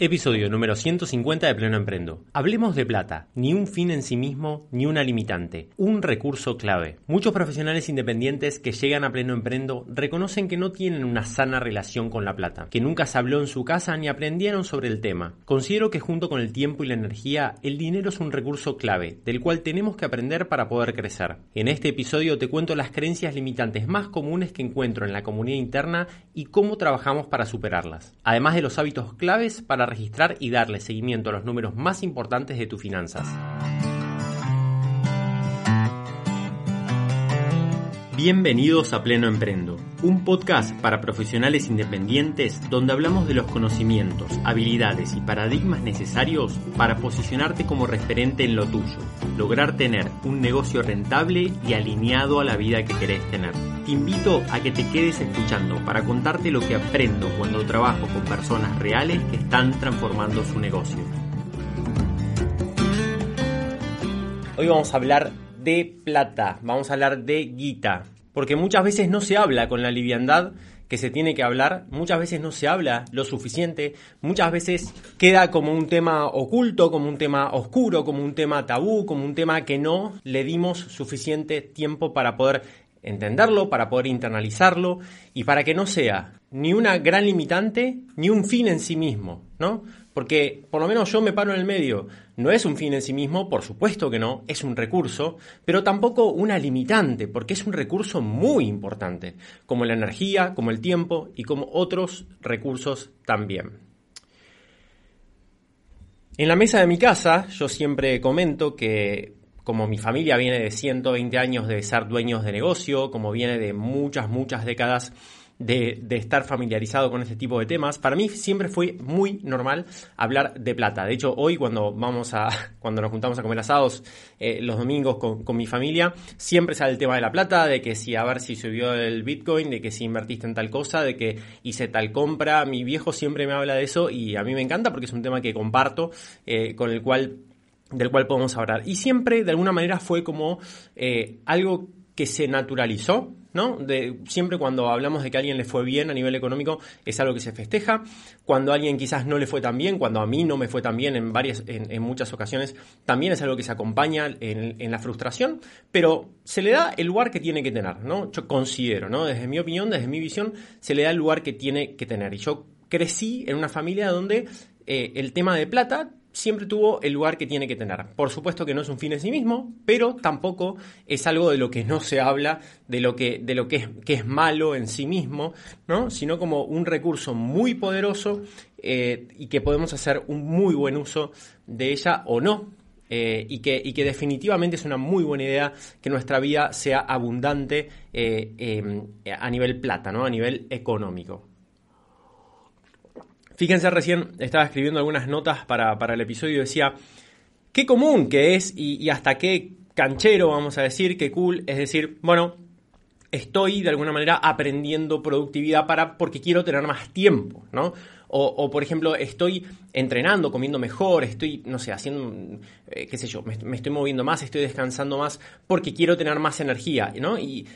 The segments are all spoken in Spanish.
Episodio número 150 de Pleno Emprendo. Hablemos de plata, ni un fin en sí mismo, ni una limitante, un recurso clave. Muchos profesionales independientes que llegan a Pleno Emprendo reconocen que no tienen una sana relación con la plata, que nunca se habló en su casa ni aprendieron sobre el tema. Considero que junto con el tiempo y la energía, el dinero es un recurso clave, del cual tenemos que aprender para poder crecer. En este episodio te cuento las creencias limitantes más comunes que encuentro en la comunidad interna y cómo trabajamos para superarlas. Además de los hábitos claves para registrar y darle seguimiento a los números más importantes de tus finanzas. Bienvenidos a Pleno Emprendo, un podcast para profesionales independientes donde hablamos de los conocimientos, habilidades y paradigmas necesarios para posicionarte como referente en lo tuyo, lograr tener un negocio rentable y alineado a la vida que querés tener. Te invito a que te quedes escuchando para contarte lo que aprendo cuando trabajo con personas reales que están transformando su negocio. Hoy vamos a hablar de plata, vamos a hablar de guita, porque muchas veces no se habla con la liviandad que se tiene que hablar, muchas veces no se habla lo suficiente, muchas veces queda como un tema oculto, como un tema oscuro, como un tema tabú, como un tema que no le dimos suficiente tiempo para poder entenderlo, para poder internalizarlo y para que no sea ni una gran limitante ni un fin en sí mismo, ¿no? Porque por lo menos yo me paro en el medio. No es un fin en sí mismo, por supuesto que no, es un recurso, pero tampoco una limitante, porque es un recurso muy importante, como la energía, como el tiempo y como otros recursos también. En la mesa de mi casa yo siempre comento que como mi familia viene de 120 años de ser dueños de negocio, como viene de muchas, muchas décadas de, estar familiarizado con este tipo de temas, para mí siempre fue muy normal hablar de plata. De hecho, hoy cuando vamos a, cuando nos juntamos a comer asados eh, los domingos con, con, mi familia, siempre sale el tema de la plata, de que si a ver si subió el Bitcoin, de que si invertiste en tal cosa, de que hice tal compra. Mi viejo siempre me habla de eso y a mí me encanta porque es un tema que comparto, eh, con el cual del cual podemos hablar. Y siempre, de alguna manera, fue como eh, algo que se naturalizó, ¿no? Siempre cuando hablamos de que a alguien le fue bien a nivel económico, es algo que se festeja. Cuando a alguien quizás no le fue tan bien, cuando a mí no me fue tan bien en, varias, en, muchas ocasiones, también es algo que se acompaña en, la frustración, pero se le da el lugar que tiene que tener, ¿no? Yo considero, ¿no? Desde mi opinión, desde mi visión, se le da el lugar que tiene que tener. Y yo crecí en una familia donde eh, el tema de plata siempre tuvo el lugar que tiene que tener. Por supuesto que no es un fin en sí mismo, pero tampoco es algo de lo que no se habla, de lo que, de lo que, es, que es malo en sí mismo, ¿no? sino como un recurso muy poderoso eh, y que podemos hacer un muy buen uso de ella o no. Eh, y, que, y, que, definitivamente es una muy buena idea que nuestra vida sea abundante eh, a nivel plata, ¿no? a nivel económico. Fíjense, recién estaba escribiendo algunas notas para, el episodio y decía, qué común que es y, hasta qué canchero, vamos a decir, qué cool, es decir, bueno, estoy de alguna manera aprendiendo productividad para porque quiero tener más tiempo, ¿no? O, por ejemplo, estoy entrenando, comiendo mejor, estoy, no sé, haciendo, eh, qué sé yo, me, estoy moviendo más, estoy descansando más porque quiero tener más energía, ¿no? Y,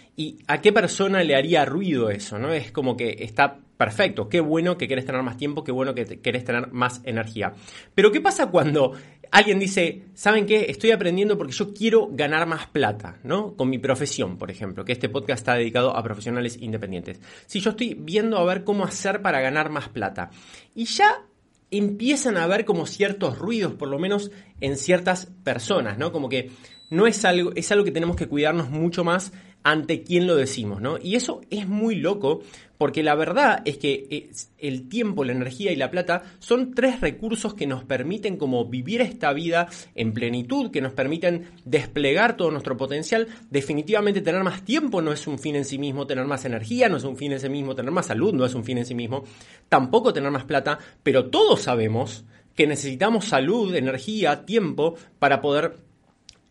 a qué persona le haría ruido eso, ¿no? Es como que está perfecto, qué bueno que querés tener más tiempo, qué bueno que querés tener más energía. Pero ¿qué pasa cuando alguien dice, ¿saben qué? Estoy aprendiendo porque yo quiero ganar más plata, ¿no? Con mi profesión, por ejemplo, que este podcast está dedicado a profesionales independientes. Si yo estoy viendo a ver cómo hacer para ganar más plata y ya empiezan a haber como ciertos ruidos, por lo menos en ciertas personas, ¿no? Como que no es algo, es algo que tenemos que cuidarnos mucho más ante quién lo decimos, ¿no? Y eso es muy loco porque la verdad es que el tiempo, la energía y la plata son tres recursos que nos permiten como vivir esta vida en plenitud, que nos permiten desplegar todo nuestro potencial. Definitivamente tener más tiempo no es un fin en sí mismo, tener más energía no es un fin en sí mismo, tener más salud no es un fin en sí mismo, tampoco tener más plata, pero todos sabemos que necesitamos salud, energía, tiempo para poder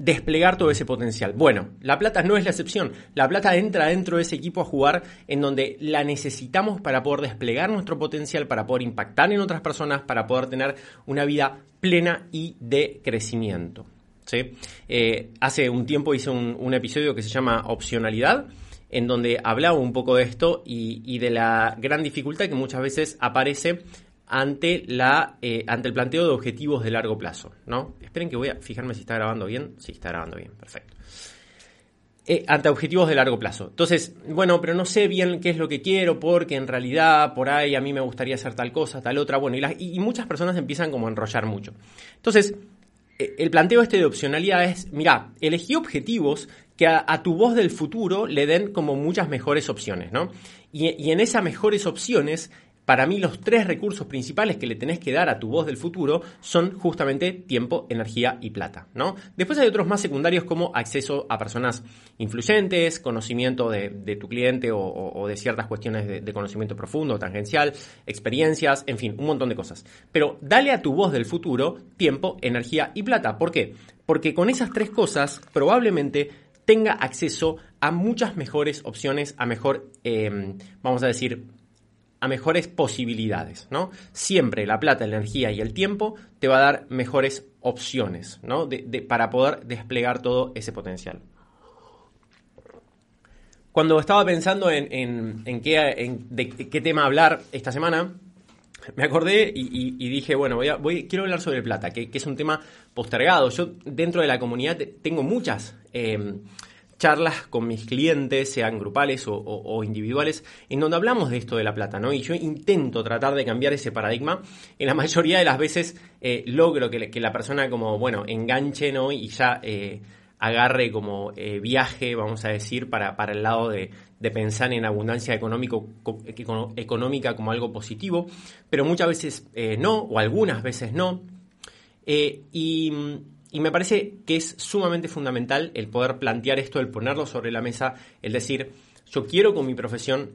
desplegar todo ese potencial. Bueno, la plata no es la excepción. La plata entra dentro de ese equipo a jugar en donde la necesitamos para poder desplegar nuestro potencial, para poder impactar en otras personas, para poder tener una vida plena y de crecimiento. ¿sí? Eh, hace un tiempo hice un, episodio que se llama Opcionalidad en donde hablaba un poco de esto y, y de la gran dificultad que muchas veces aparece ante, la, eh, ante el planteo de objetivos de largo plazo. ¿no? Esperen que voy a fijarme si está grabando bien. Sí, está grabando bien, perfecto. Eh, ante objetivos de largo plazo. Entonces, bueno, pero no sé bien qué es lo que quiero porque en realidad por ahí a mí me gustaría hacer tal cosa, tal otra. Bueno, y, muchas personas empiezan como a enrollar mucho. Entonces, eh, el planteo este de opcionalidad es, mira, elegí objetivos que a, tu voz del futuro le den como muchas mejores opciones, ¿no? Y en esas mejores opciones para mí los tres recursos principales que le tenés que dar a tu voz del futuro son justamente tiempo, energía y plata, ¿no? Después hay otros más secundarios como acceso a personas influyentes, conocimiento de, tu cliente o, de ciertas cuestiones de, conocimiento profundo, tangencial, experiencias, en fin, un montón de cosas. Pero dale a tu voz del futuro tiempo, energía y plata. ¿Por qué? Porque con esas tres cosas probablemente tenga acceso a muchas mejores opciones, a mejor, eh, vamos a decir, a mejores posibilidades, ¿no? Siempre la plata, la energía y el tiempo te va a dar mejores opciones, ¿no? para poder desplegar todo ese potencial. Cuando estaba pensando en, qué, de qué tema hablar esta semana, me acordé y, dije, bueno, voy, a, quiero hablar sobre plata, que, es un tema postergado. Yo dentro de la comunidad tengo muchas... Eh, charlas con mis clientes, sean grupales o, individuales, en donde hablamos de esto de la plata, ¿no? Y yo intento tratar de cambiar ese paradigma. En la mayoría de las veces eh, logro que, la persona como, bueno, enganche, ¿no? Y ya eh, agarre como eh, viaje, vamos a decir, para, para el lado de, pensar en abundancia económica como algo positivo, pero muchas veces no, o algunas veces no. y y me parece que es sumamente fundamental el poder plantear esto, el ponerlo sobre la mesa, el decir, yo quiero con mi profesión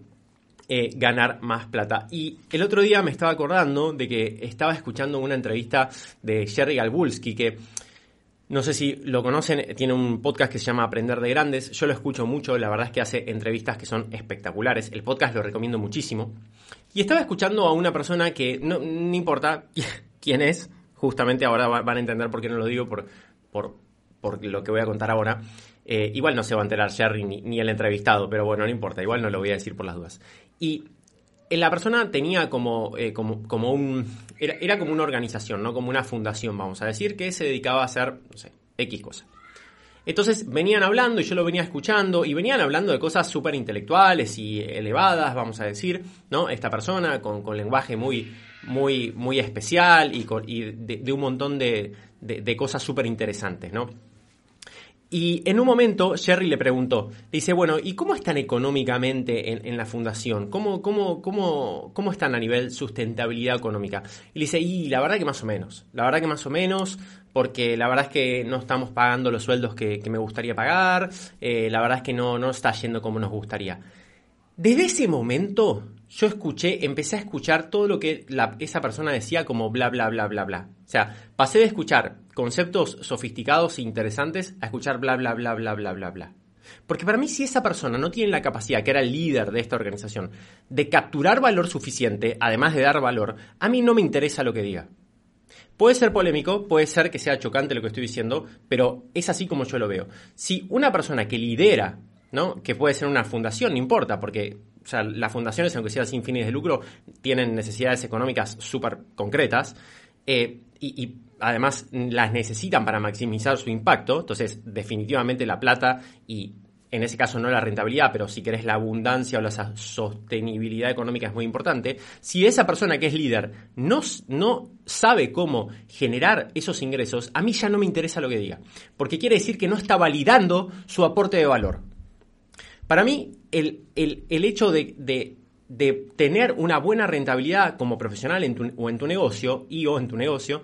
eh, ganar más plata. Y el otro día me estaba acordando de que estaba escuchando una entrevista de Jerry Galbulski, que no sé si lo conocen, tiene un podcast que se llama Aprender de Grandes. Yo lo escucho mucho, la verdad es que hace entrevistas que son espectaculares. El podcast lo recomiendo muchísimo. Y estaba escuchando a una persona que no, no importa quién es, justamente ahora van a entender por qué no lo digo, por, por, lo que voy a contar ahora. Eh, igual no se va a enterar Jerry ni, el entrevistado, pero bueno, no importa, igual no lo voy a decir por las dudas. Y eh, la persona tenía como, eh, como, como un... Era, era, como una organización, ¿no? Como una fundación, vamos a decir, que se dedicaba a hacer, no sé, X cosas. Entonces venían hablando y yo lo venía escuchando y venían hablando de cosas súper intelectuales y elevadas, vamos a decir, ¿no? Esta persona con, con lenguaje muy, muy, muy especial y, de, un montón de, cosas súper interesantes, ¿no? Y en un momento Jerry le preguntó, dice, bueno, ¿y cómo están económicamente en, la fundación? ¿Cómo, cómo, cómo, ¿Cómo están a nivel sustentabilidad económica? Y le dice, y la verdad que más o menos, la verdad que más o menos, porque la verdad es que no estamos pagando los sueldos que, me gustaría pagar, eh, la verdad es que no, no está yendo como nos gustaría. Desde ese momento yo escuché, empecé a escuchar todo lo que esa persona decía como bla, bla, bla, bla, bla. O sea, pasé de escuchar conceptos sofisticados e interesantes a escuchar bla, bla, bla, bla, bla, bla, bla. Porque para mí si esa persona no tiene la capacidad, que era el líder de esta organización, de capturar valor suficiente, además de dar valor, a mí no me interesa lo que diga. Puede ser polémico, puede ser que sea chocante lo que estoy diciendo, pero es así como yo lo veo. Si una persona que lidera, ¿no? que puede ser una fundación, no importa, porque o sea, las fundaciones, aunque sean sin fines de lucro, tienen necesidades económicas súper concretas eh, y, además las necesitan para maximizar su impacto. Entonces, definitivamente la plata y en ese caso no la rentabilidad, pero si querés la abundancia o la sostenibilidad económica es muy importante. Si esa persona que es líder no, no sabe cómo generar esos ingresos, a mí ya no me interesa lo que diga, porque quiere decir que no está validando su aporte de valor. Para mí, el, hecho de, tener una buena rentabilidad como profesional en tu, o en tu negocio y o en tu negocio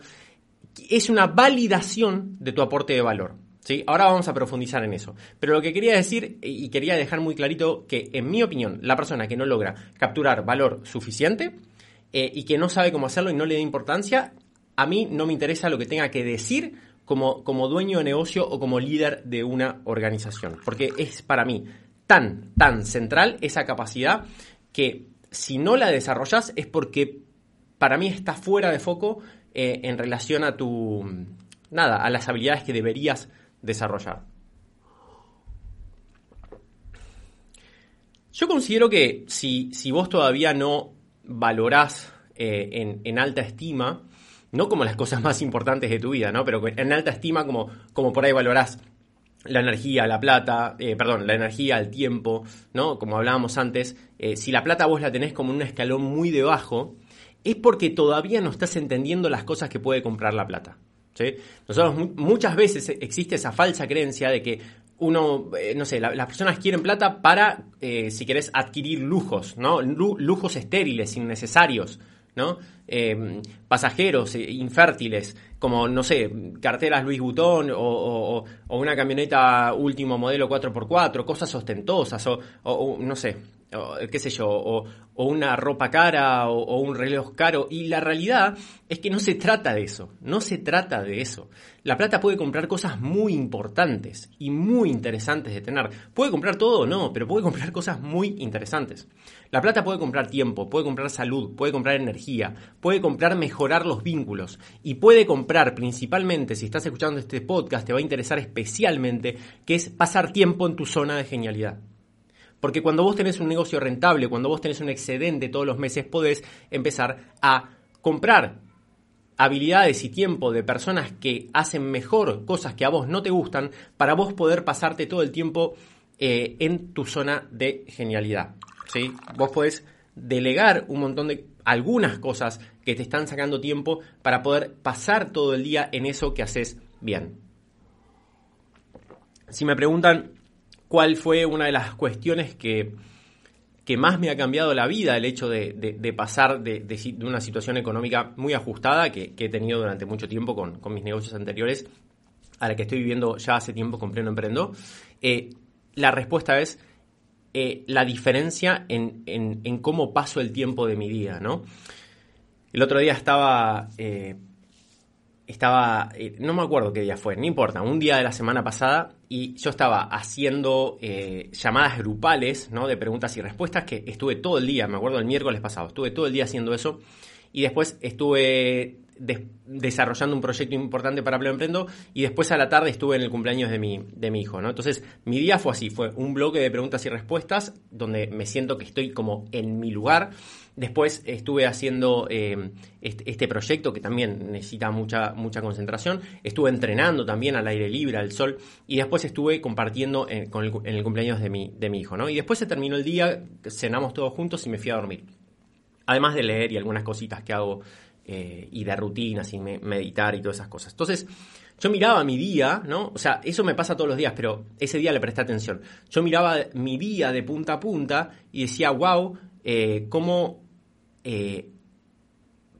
es una validación de tu aporte de valor. ¿sí? Ahora vamos a profundizar en eso. Pero lo que quería decir y quería dejar muy clarito que, en mi opinión, la persona que no logra capturar valor suficiente eh, y que no sabe cómo hacerlo y no le da importancia, a mí no me interesa lo que tenga que decir como, como dueño de negocio o como líder de una organización, porque es para mí tan, tan central esa capacidad que si no la desarrollas es porque para mí está fuera de foco eh, en relación a tu, nada, a las habilidades que deberías desarrollar. Yo considero que si, si vos todavía no valorás eh, en, alta estima, no como las cosas más importantes de tu vida, ¿no? Pero en alta estima como, como por ahí valorás la energía, la plata, eh, perdón, la energía, el tiempo, ¿no? Como hablábamos antes, eh, si la plata vos la tenés como en un escalón muy debajo, es porque todavía no estás entendiendo las cosas que puede comprar la plata. ¿sí? Nosotros muchas veces existe esa falsa creencia de que uno, eh, no sé, las personas quieren plata para, si querés, adquirir lujos, ¿no? lujos estériles, innecesarios. ¿No? Em, pasajeros eh, infértiles, como, no sé, carteras Louis Vuitton o, una camioneta último modelo 4x4, cosas ostentosas, o, no sé, qué sé yo, o, una ropa cara o, un reloj caro. Y la realidad es que no se trata de eso, no se trata de eso. La plata puede comprar cosas muy importantes y muy interesantes de tener. Puede comprar todo o no, pero puede comprar cosas muy interesantes. La plata puede comprar tiempo, puede comprar salud, puede comprar energía, puede comprar mejorar los vínculos y puede comprar principalmente, si estás escuchando este podcast, te va a interesar especialmente, que es pasar tiempo en tu zona de genialidad. Porque cuando vos tenés un negocio rentable, cuando vos tenés un excedente todos los meses, podés empezar a comprar habilidades y tiempo de personas que hacen mejor cosas que a vos no te gustan para vos poder pasarte todo el tiempo eh, en tu zona de genialidad. ¿sí? Vos podés delegar un montón de algunas cosas que te están sacando tiempo para poder pasar todo el día en eso que haces bien. Si me preguntan cuál fue una de las cuestiones que, que más me ha cambiado la vida, el hecho de, pasar de, una situación económica muy ajustada que, he tenido durante mucho tiempo con, mis negocios anteriores a la que estoy viviendo ya hace tiempo con Pleno Emprendo. Eh, la respuesta es eh, la diferencia en, en, cómo paso el tiempo de mi día, ¿no? El otro día estaba eh, estaba, eh, no me acuerdo qué día fue, no importa, un día de la semana pasada y yo estaba haciendo eh, llamadas grupales, ¿no? De preguntas y respuestas que estuve todo el día, me acuerdo el miércoles pasado, estuve todo el día haciendo eso y después estuve desarrollando un proyecto importante para Pleno Emprendo y después a la tarde estuve en el cumpleaños de mi, de mi hijo, ¿no? Entonces mi día fue así, fue un bloque de preguntas y respuestas donde me siento que estoy como en mi lugar Después estuve haciendo eh, este, proyecto que también necesita mucha, mucha concentración. Estuve entrenando también al aire libre, al sol. Y después estuve compartiendo en, el, cumpleaños de mi, de mi hijo. ¿no? Y después se terminó el día, cenamos todos juntos y me fui a dormir. Además de leer y algunas cositas que hago eh, y de rutinas y meditar y todas esas cosas. Entonces, yo miraba mi día, ¿no? O sea, eso me pasa todos los días, pero ese día le presté atención. Yo miraba mi día de punta a punta y decía, wow, eh, cómo eh,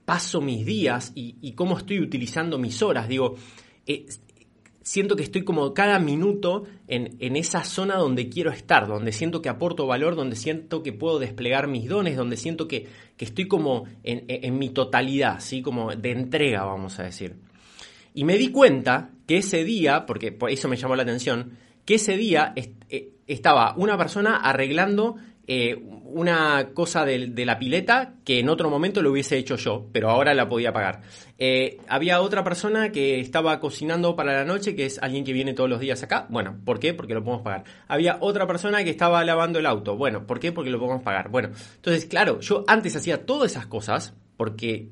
paso mis días y, cómo estoy utilizando mis horas. Digo, eh, siento que estoy como cada minuto en, esa zona donde quiero estar, donde siento que aporto valor, donde siento que puedo desplegar mis dones, donde siento que, estoy como en, mi totalidad, ¿sí? como de entrega, vamos a decir. Y me di cuenta que ese día, porque por eso me llamó la atención, que ese día eh, estaba una persona arreglando eh, una cosa de, la pileta que en otro momento lo hubiese hecho yo, pero ahora la podía pagar. Eh, había otra persona que estaba cocinando para la noche, que es alguien que viene todos los días acá. Bueno, ¿por qué? Porque lo podemos pagar. Había otra persona que estaba lavando el auto. Bueno, ¿por qué? Porque lo podemos pagar. Bueno, entonces, claro, yo antes hacía todas esas cosas porque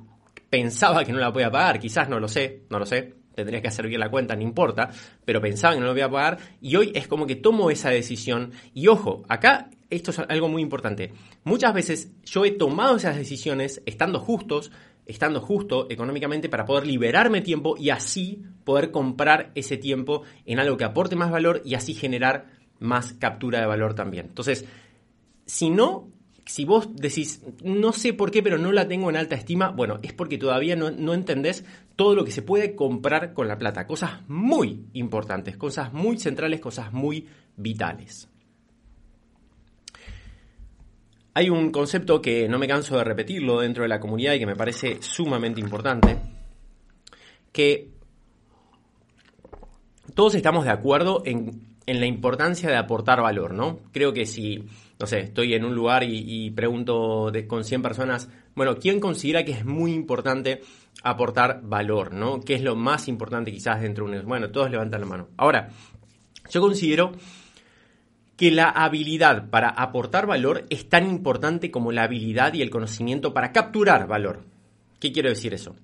pensaba que no la podía pagar. Quizás no lo sé, no lo sé tendría que hacer bien la cuenta, no importa, pero pensaba que no lo voy a pagar y hoy es como que tomo esa decisión y ojo, acá esto es algo muy importante. Muchas veces yo he tomado esas decisiones estando justos, estando justo económicamente para poder liberarme tiempo y así poder comprar ese tiempo en algo que aporte más valor y así generar más captura de valor también. Entonces, si no, si vos decís, no sé por qué, pero no la tengo en alta estima, bueno, es porque todavía no, no entendés todo lo que se puede comprar con la plata. Cosas muy importantes, cosas muy centrales, cosas muy vitales. Hay un concepto que no me canso de repetirlo dentro de la comunidad y que me parece sumamente importante, que todos estamos de acuerdo en, la importancia de aportar valor, ¿no? Creo que si, no sé, estoy en un lugar y, pregunto con 100 personas, bueno, ¿quién considera que es muy importante aportar valor, ¿no? ¿Qué es lo más importante quizás dentro de un... Bueno, todos levantan la mano. Ahora, yo considero que la habilidad para aportar valor es tan importante como la habilidad y el conocimiento para capturar valor. ¿Qué quiero decir eso?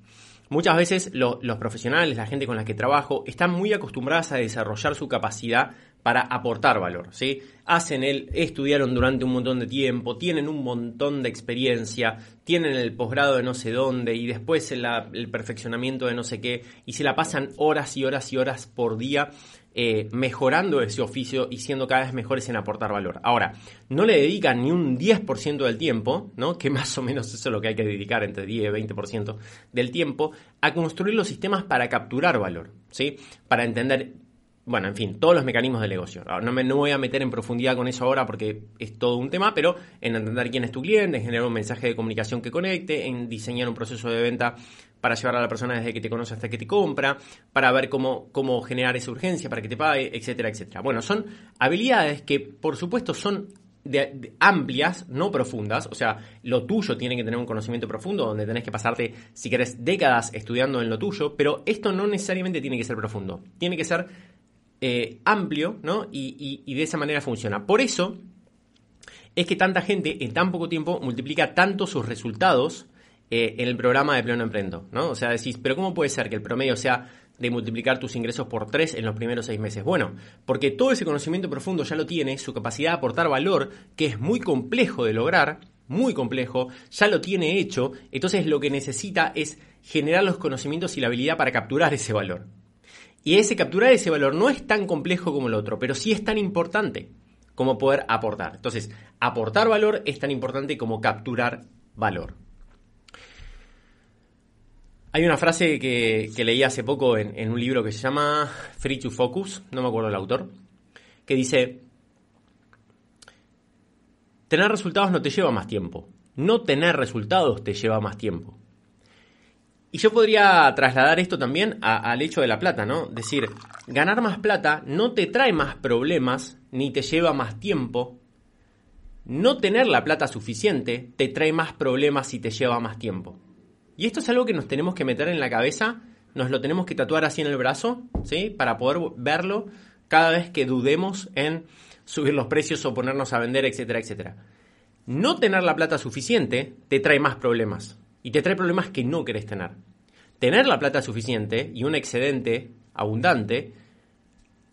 Muchas veces los profesionales, la gente con la que trabajo, están muy acostumbradas a desarrollar su capacidad para aportar valor, ¿sí? Hacen el, estudiaron durante un montón de tiempo, tienen un montón de experiencia, tienen el posgrado de no sé dónde y después el, el perfeccionamiento de no sé qué y se la pasan horas y horas y horas por día eh, mejorando ese oficio y siendo cada vez mejores en aportar valor. Ahora, no le dedican ni un 10% del tiempo, ¿no? que más o menos eso es lo que hay que dedicar, entre 10 y 20% del tiempo, a construir los sistemas para capturar valor, ¿sí? para entender bueno, en fin, todos los mecanismos del negocio. no me no voy a meter en profundidad con eso ahora porque es todo un tema, pero en entender quién es tu cliente, en generar un mensaje de comunicación que conecte, en diseñar un proceso de venta para llevar a la persona desde que te conoce hasta que te compra, para ver cómo, cómo generar esa urgencia para que te pague, etcétera, etcétera. Bueno, son habilidades que por supuesto son de, amplias, no profundas. O sea, lo tuyo tiene que tener un conocimiento profundo, donde tenés que pasarte, si querés, décadas estudiando en lo tuyo, pero esto no necesariamente tiene que ser profundo. Tiene que ser eh, amplio, ¿no? Y, de esa manera funciona. Por eso es que tanta gente en tan poco tiempo multiplica tanto sus resultados eh, en el programa de Pleno Emprendo, ¿no? O sea, decís, pero ¿cómo puede ser que el promedio sea de multiplicar tus ingresos por tres en los primeros seis meses? Bueno, porque todo ese conocimiento profundo ya lo tiene, su capacidad de aportar valor, que es muy complejo de lograr, muy complejo, ya lo tiene hecho, entonces lo que necesita es generar los conocimientos y la habilidad para capturar ese valor. Y ese capturar ese valor no es tan complejo como el otro, pero sí es tan importante como poder aportar. Entonces, aportar valor es tan importante como capturar valor. Hay una frase que, leí hace poco en, un libro que se llama Free to Focus, no me acuerdo el autor, que dice, tener resultados no te lleva más tiempo, no tener resultados te lleva más tiempo. Y yo podría trasladar esto también al hecho de la plata, ¿no? Decir, ganar más plata no te trae más problemas ni te lleva más tiempo. No tener la plata suficiente te trae más problemas y te lleva más tiempo. Y esto es algo que nos tenemos que meter en la cabeza, nos lo tenemos que tatuar así en el brazo, ¿sí? Para poder verlo cada vez que dudemos en subir los precios o ponernos a vender, etcétera, etcétera. No tener la plata suficiente te trae más problemas y te trae problemas que no querés tener. Tener la plata suficiente y un excedente abundante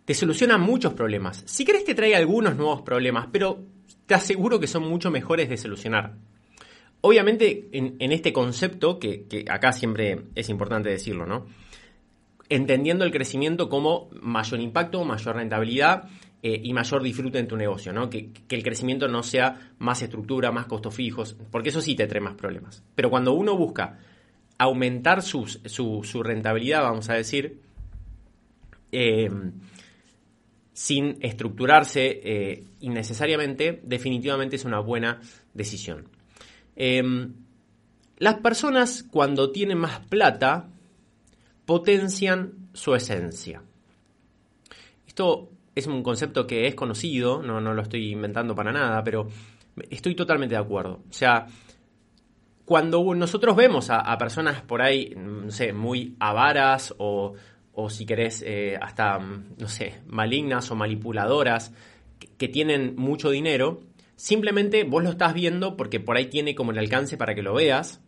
te soluciona muchos problemas. Si querés te trae algunos nuevos problemas, pero te aseguro que son mucho mejores de solucionar. Obviamente, en, este concepto, que, acá siempre es importante decirlo, ¿no? Entendiendo el crecimiento como mayor impacto, mayor rentabilidad eh, y mayor disfrute en tu negocio, ¿no? Que, el crecimiento no sea más estructura, más costos fijos, porque eso sí te trae más problemas. Pero cuando uno busca aumentar su, su, rentabilidad, vamos a decir, eh, sin estructurarse eh, innecesariamente, definitivamente es una buena decisión. Las personas cuando tienen más plata potencian su esencia. Esto es un concepto que es conocido, no, no lo estoy inventando para nada, pero estoy totalmente de acuerdo. O sea, cuando nosotros vemos a, personas por ahí, no sé, muy avaras o, o si querés, eh, hasta, no sé, malignas o manipuladoras, que, tienen mucho dinero, simplemente vos lo estás viendo porque por ahí tiene como el alcance para que lo veas,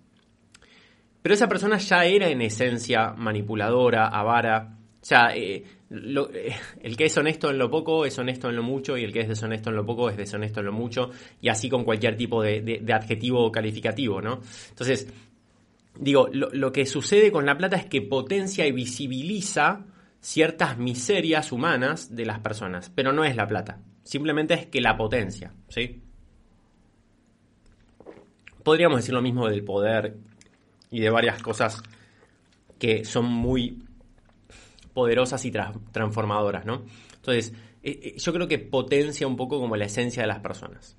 pero esa persona ya era en esencia manipuladora, avara, o sea, eh, eh, el que es honesto en lo poco es honesto en lo mucho y el que es deshonesto en lo poco es deshonesto en lo mucho y así con cualquier tipo de, adjetivo calificativo, ¿no? Entonces, digo, lo, que sucede con la plata es que potencia y visibiliza ciertas miserias humanas de las personas, pero no es la plata, simplemente es que la potencia, ¿sí? Podríamos decir lo mismo del poder y de varias cosas que son muy poderosas y transformadoras, ¿no? Entonces, eh, eh, yo creo que potencia un poco como la esencia de las personas.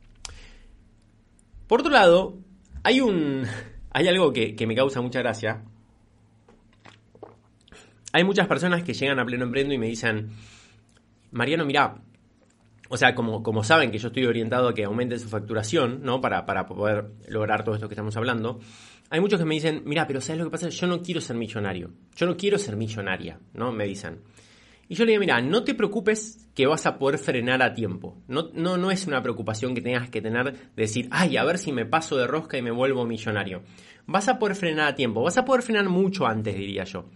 Por otro lado, hay un. hay algo que, me causa mucha gracia. hay muchas personas que llegan a pleno emprendo y me dicen, Mariano, mira, o sea, como, como saben que yo estoy orientado a que aumente su facturación, ¿no? Para, para poder lograr todo esto que estamos hablando. Hay muchos que me dicen, mira, pero ¿sabes lo que pasa? Yo no quiero ser millonario. Yo no quiero ser millonaria, ¿no? Me dicen. Y yo le digo, mira, no te preocupes que vas a poder frenar a tiempo. No, no, no es una preocupación que tengas que tener de decir, ay, a ver si me paso de rosca y me vuelvo millonario. Vas a poder frenar a tiempo. Vas a poder frenar mucho antes, diría yo.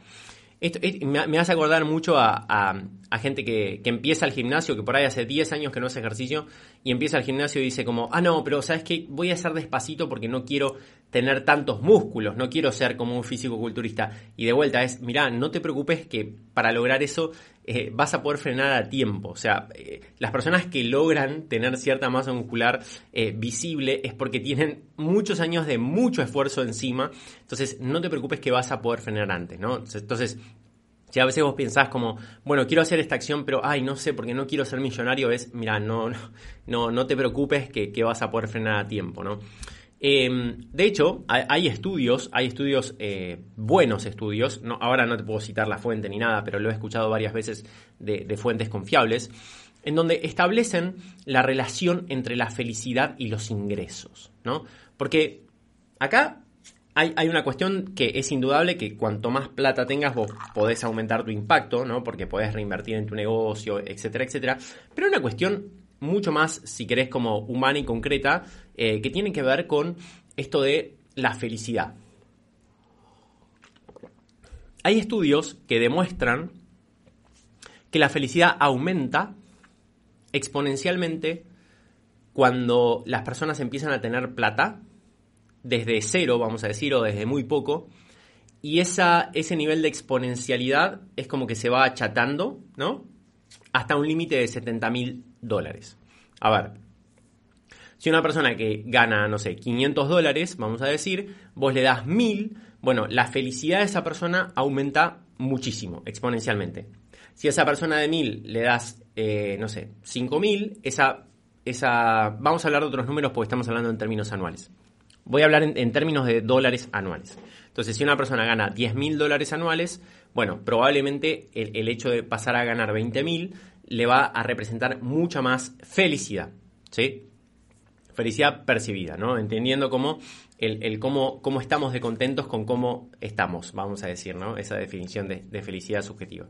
Esto, me, me, hace acordar mucho a, gente que, empieza el gimnasio, que por ahí hace 10 años que no hace ejercicio, y empieza el gimnasio y dice como, ah, no, pero sabes que voy a hacer despacito porque no quiero tener tantos músculos, no quiero ser como un físico culturista. Y de vuelta es, mira, no te preocupes que para lograr eso eh, vas a poder frenar a tiempo. O sea, eh, las personas que logran tener cierta masa muscular eh, visible es porque tienen muchos años de mucho esfuerzo encima. Entonces, no te preocupes que vas a poder frenar antes, ¿no? Entonces, si a veces vos pensás como, bueno, quiero hacer esta acción, pero ay, no sé, porque no quiero ser millonario, es, mira, no, no, no, te preocupes que vas a poder frenar a tiempo, ¿no? Em, de hecho, hay, estudios, hay estudios, eh, buenos estudios, ahora no te puedo citar la fuente ni nada, pero lo he escuchado varias veces de, fuentes confiables, en donde establecen la relación entre la felicidad y los ingresos, ¿no? Porque acá hay, hay, una cuestión que es indudable que cuanto más plata tengas vos podés aumentar tu impacto, ¿no? Porque podés reinvertir en tu negocio, etcétera, etcétera. Pero una cuestión mucho más, si querés, como humana y concreta, eh, que tiene que ver con esto de la felicidad. Hay estudios que demuestran que la felicidad aumenta exponencialmente cuando las personas empiezan a tener plata, desde cero, vamos a decir, o desde muy poco, y esa, ese nivel de exponencialidad es como que se va achatando, ¿no? Hasta un límite de 70 mil dólares. A ver, si una persona que gana, no sé, 500 dólares, vamos a decir, vos le das 1000, bueno, la felicidad de esa persona aumenta muchísimo, exponencialmente. Si a esa persona de 1000 le das, eh, no sé, 5000, esa, esa. Vamos a hablar de otros números porque estamos hablando en términos anuales. Voy a hablar en, términos de dólares anuales. Entonces, si una persona gana 10.000 dólares anuales, bueno, probablemente el, hecho de pasar a ganar 20.000 le va a representar mucha más felicidad, ¿sí? Felicidad percibida, ¿no? Entendiendo cómo, el, cómo, cómo, estamos de contentos con cómo estamos, vamos a decir, ¿no? Esa definición de, felicidad subjetiva.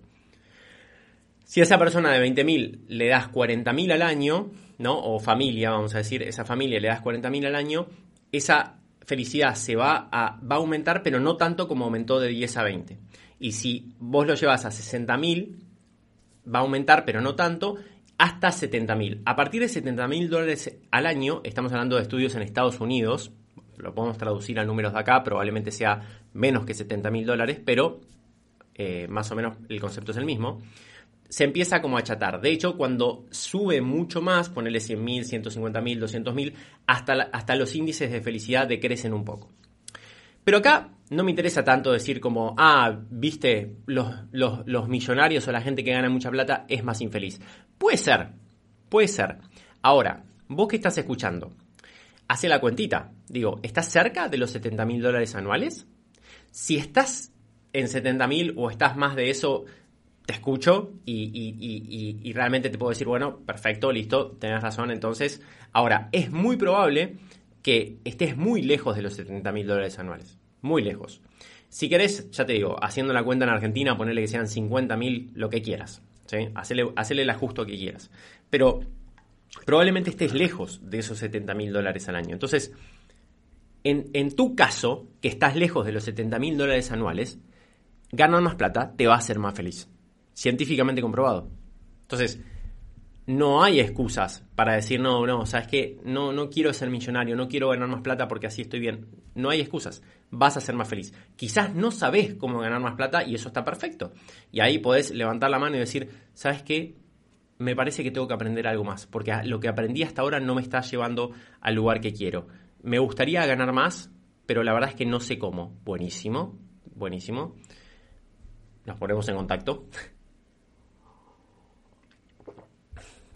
Si a esa persona de 20.000 le das 40.000 al año, ¿no? O familia, vamos a decir, esa familia le das 40.000 al año, esa felicidad se va a, va a aumentar, pero no tanto como aumentó de 10 a 20. Y si vos lo llevas a 60.000, va a aumentar, pero no tanto, hasta 70.000. A partir de 70.000 dólares al año, estamos hablando de estudios en Estados Unidos, lo podemos traducir a números de acá, probablemente sea menos que 70.000 dólares, pero eh, más o menos el concepto es el mismo. Se empieza como a achatar. De hecho, cuando sube mucho más, ponerle 100.000, 150.000, 200.000, hasta, hasta los índices de felicidad decrecen un poco. Pero acá no me interesa tanto decir como, ah, viste, los, los, millonarios o la gente que gana mucha plata es más infeliz. Puede ser, puede ser. Ahora, vos que estás escuchando, hace la cuentita. Digo, ¿estás cerca de los 70 mil dólares anuales? Si estás en 70 mil o estás más de eso, te escucho y, y, realmente te puedo decir, bueno, perfecto, listo, tenés razón. Entonces, ahora, es muy probable que estés muy lejos de los 70 mil dólares anuales. Muy lejos. Si querés, ya te digo, haciendo la cuenta en Argentina, ponerle que sean 50 mil, lo que quieras. ¿sí? Hacele, el ajuste que quieras. Pero probablemente estés lejos de esos 70 mil dólares al año. Entonces, en, en, tu caso, que estás lejos de los 70 mil dólares anuales, ganar más plata te va a hacer más feliz. Científicamente comprobado. Entonces, no hay excusas para decir, no, no, sabes que no, no quiero ser millonario, no quiero ganar más plata porque así estoy bien. No hay excusas, vas a ser más feliz. Quizás no sabes cómo ganar más plata y eso está perfecto. Y ahí podés levantar la mano y decir, ¿sabes qué? Me parece que tengo que aprender algo más, porque lo que aprendí hasta ahora no me está llevando al lugar que quiero. Me gustaría ganar más, pero la verdad es que no sé cómo. Buenísimo, buenísimo. Nos ponemos en contacto.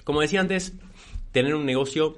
Como decía antes, tener un negocio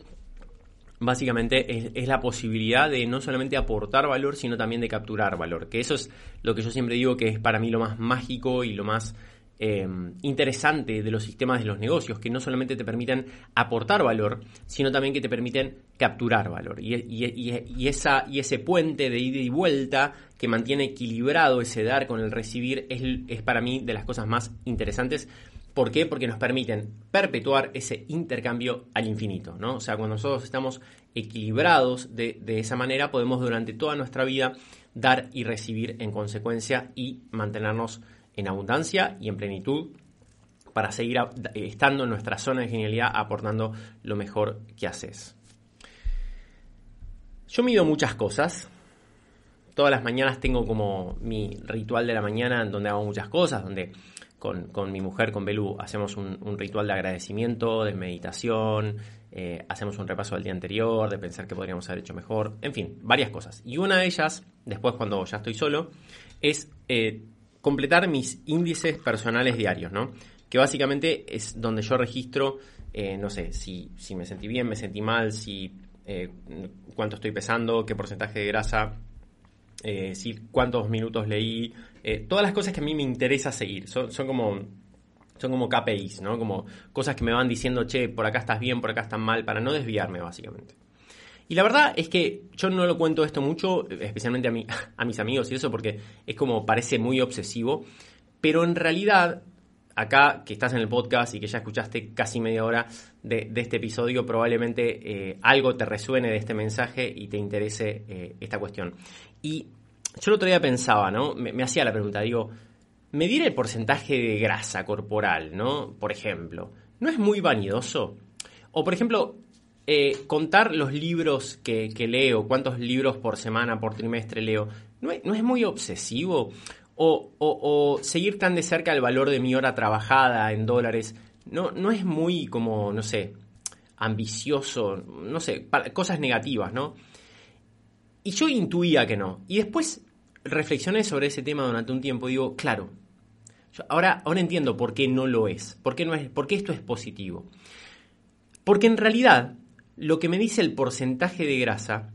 básicamente es, la posibilidad de no solamente aportar valor, sino también de capturar valor. Que eso es lo que yo siempre digo que es para mí lo más mágico y lo más eh, interesante de los sistemas de los negocios, que no solamente te permiten aportar valor, sino también que te permiten capturar valor. Y, esa, y ese puente de ida y vuelta que mantiene equilibrado ese dar con el recibir es, es para mí de las cosas más interesantes ¿Por qué? Porque nos permiten perpetuar ese intercambio al infinito, ¿no? O sea, cuando nosotros estamos equilibrados de, esa manera, podemos durante toda nuestra vida dar y recibir en consecuencia y mantenernos en abundancia y en plenitud para seguir estando en nuestra zona de genialidad aportando lo mejor que haces. Yo mido muchas cosas. Todas las mañanas tengo como mi ritual de la mañana en donde hago muchas cosas, donde con, mi mujer, con Belú, hacemos un, ritual de agradecimiento, de meditación, eh, hacemos un repaso del día anterior, de pensar que podríamos haber hecho mejor, en fin, varias cosas. Y una de ellas, después cuando ya estoy solo, es eh, completar mis índices personales diarios, ¿no? Que básicamente es donde yo registro, eh, no sé, si, si me sentí bien, me sentí mal, si cuánto estoy pesando, qué porcentaje de grasa, si, cuántos minutos leí, eh, todas las cosas que a mí me interesa seguir. Son, como son como KPIs, ¿no? Como cosas que me van diciendo, che, por acá estás bien, por acá estás mal, para no desviarme, básicamente. Y la verdad es que yo no lo cuento esto mucho, especialmente a, a mis amigos y eso, porque es como parece muy obsesivo, pero en realidad, acá que estás en el podcast y que ya escuchaste casi media hora de, este episodio, probablemente eh, algo te resuene de este mensaje y te interese eh, esta cuestión. Y yo el otro día pensaba, ¿no? Me, hacía la pregunta, digo, medir el porcentaje de grasa corporal, ¿no? Por ejemplo, ¿no es muy vanidoso? O, por ejemplo, eh, contar los libros que, leo, cuántos libros por semana, por trimestre leo, ¿no es, muy obsesivo? O, o, seguir tan de cerca el valor de mi hora trabajada en dólares, ¿no, no es muy como, no sé, ambicioso, no sé, cosas negativas, ¿no? Y yo intuía que no. Y después reflexioné sobre ese tema durante un tiempo y digo, claro, ahora, ahora entiendo por qué no lo es, por qué, no es, por qué esto es positivo. Porque en realidad lo que me dice el porcentaje de grasa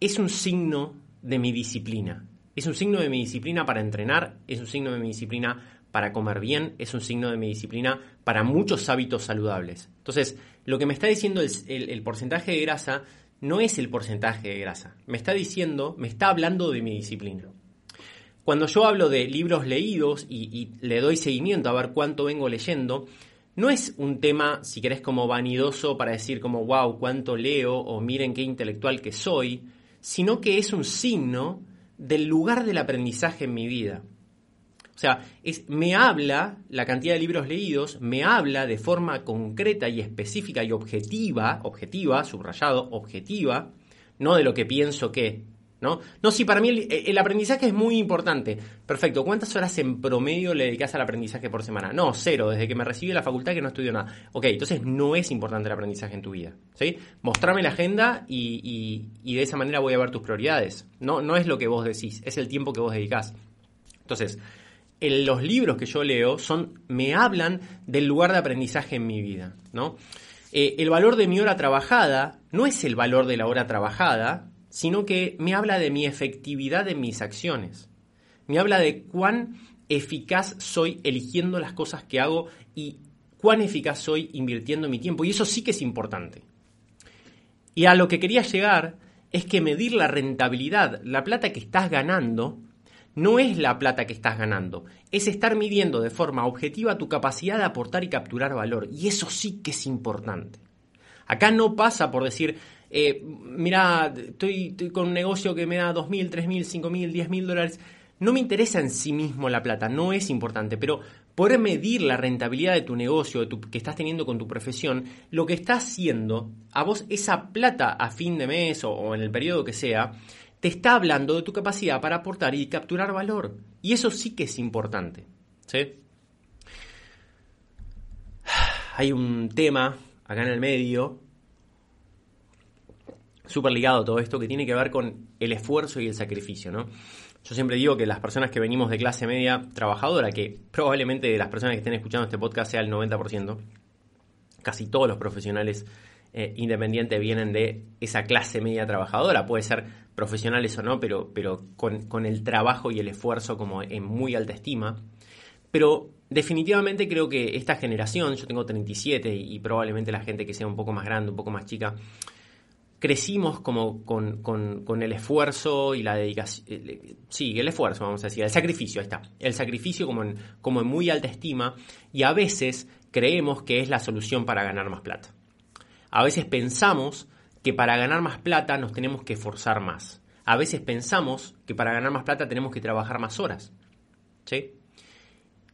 es un signo de mi disciplina. Es un signo de mi disciplina para entrenar, es un signo de mi disciplina para comer bien, es un signo de mi disciplina para muchos hábitos saludables. Entonces, lo que me está diciendo el porcentaje de grasa no es el porcentaje de grasa. Me está diciendo, me está hablando de mi disciplina. Cuando yo hablo de libros leídos y, le doy seguimiento a ver cuánto vengo leyendo, no es un tema, si querés, como vanidoso para decir como, wow, cuánto leo o miren qué intelectual que soy, sino que es un signo del lugar del aprendizaje en mi vida. O sea, es, me habla, la cantidad de libros leídos, me habla de forma concreta y específica y objetiva, objetiva, subrayado, objetiva, no de lo que pienso que, ¿no? No, si para mí el, aprendizaje es muy importante. Perfecto, ¿cuántas horas en promedio le dedicas al aprendizaje por semana? No, cero, desde que me recibí de la facultad que no estudio nada. Ok, entonces no es importante el aprendizaje en tu vida, ¿sí? Mostrame la agenda y, y de esa manera voy a ver tus prioridades. No, no es lo que vos decís, es el tiempo que vos dedicás. Entonces, los libros que yo leo son, me hablan del lugar de aprendizaje en mi vida, ¿no? Eh, el valor de mi hora trabajada no es el valor de la hora trabajada, sino que me habla de mi efectividad en mis acciones. Me habla de cuán eficaz soy eligiendo las cosas que hago y cuán eficaz soy invirtiendo mi tiempo. Y eso sí que es importante. Y a lo que quería llegar es que medir la rentabilidad, la plata que estás ganando, no es la plata que estás ganando, es estar midiendo de forma objetiva tu capacidad de aportar y capturar valor. Y eso sí que es importante. Acá no pasa por decir, eh, mira, estoy, con un negocio que me da 2.000, 3.000, 5.000, 10.000 dólares. No me interesa en sí mismo la plata, no es importante, pero poder medir la rentabilidad de tu negocio que estás teniendo con tu profesión, lo que está haciendo a vos esa plata a fin de mes o en el periodo que sea, te está hablando de tu capacidad para aportar y capturar valor. Y eso sí que es importante. ¿sí? Hay un tema acá en el medio, súper ligado a todo esto, que tiene que ver con el esfuerzo y el sacrificio. ¿no? Yo siempre digo que las personas que venimos de clase media trabajadora, que probablemente de las personas que estén escuchando este podcast sea el 90%, casi todos los profesionales eh, independiente vienen de esa clase media trabajadora. Puede ser profesionales o no, pero, pero con, con el trabajo y el esfuerzo como en muy alta estima. Pero definitivamente creo que esta generación, yo tengo 37 y, probablemente la gente que sea un poco más grande, un poco más chica, crecimos como con, el esfuerzo y la dedicación, eh, sí, el esfuerzo, vamos a decir, el sacrificio, ahí está, el sacrificio como en, como en muy alta estima y a veces creemos que es la solución para ganar más plata. A veces pensamos que para ganar más plata nos tenemos que esforzar más. A veces pensamos que para ganar más plata tenemos que trabajar más horas. ¿Sí?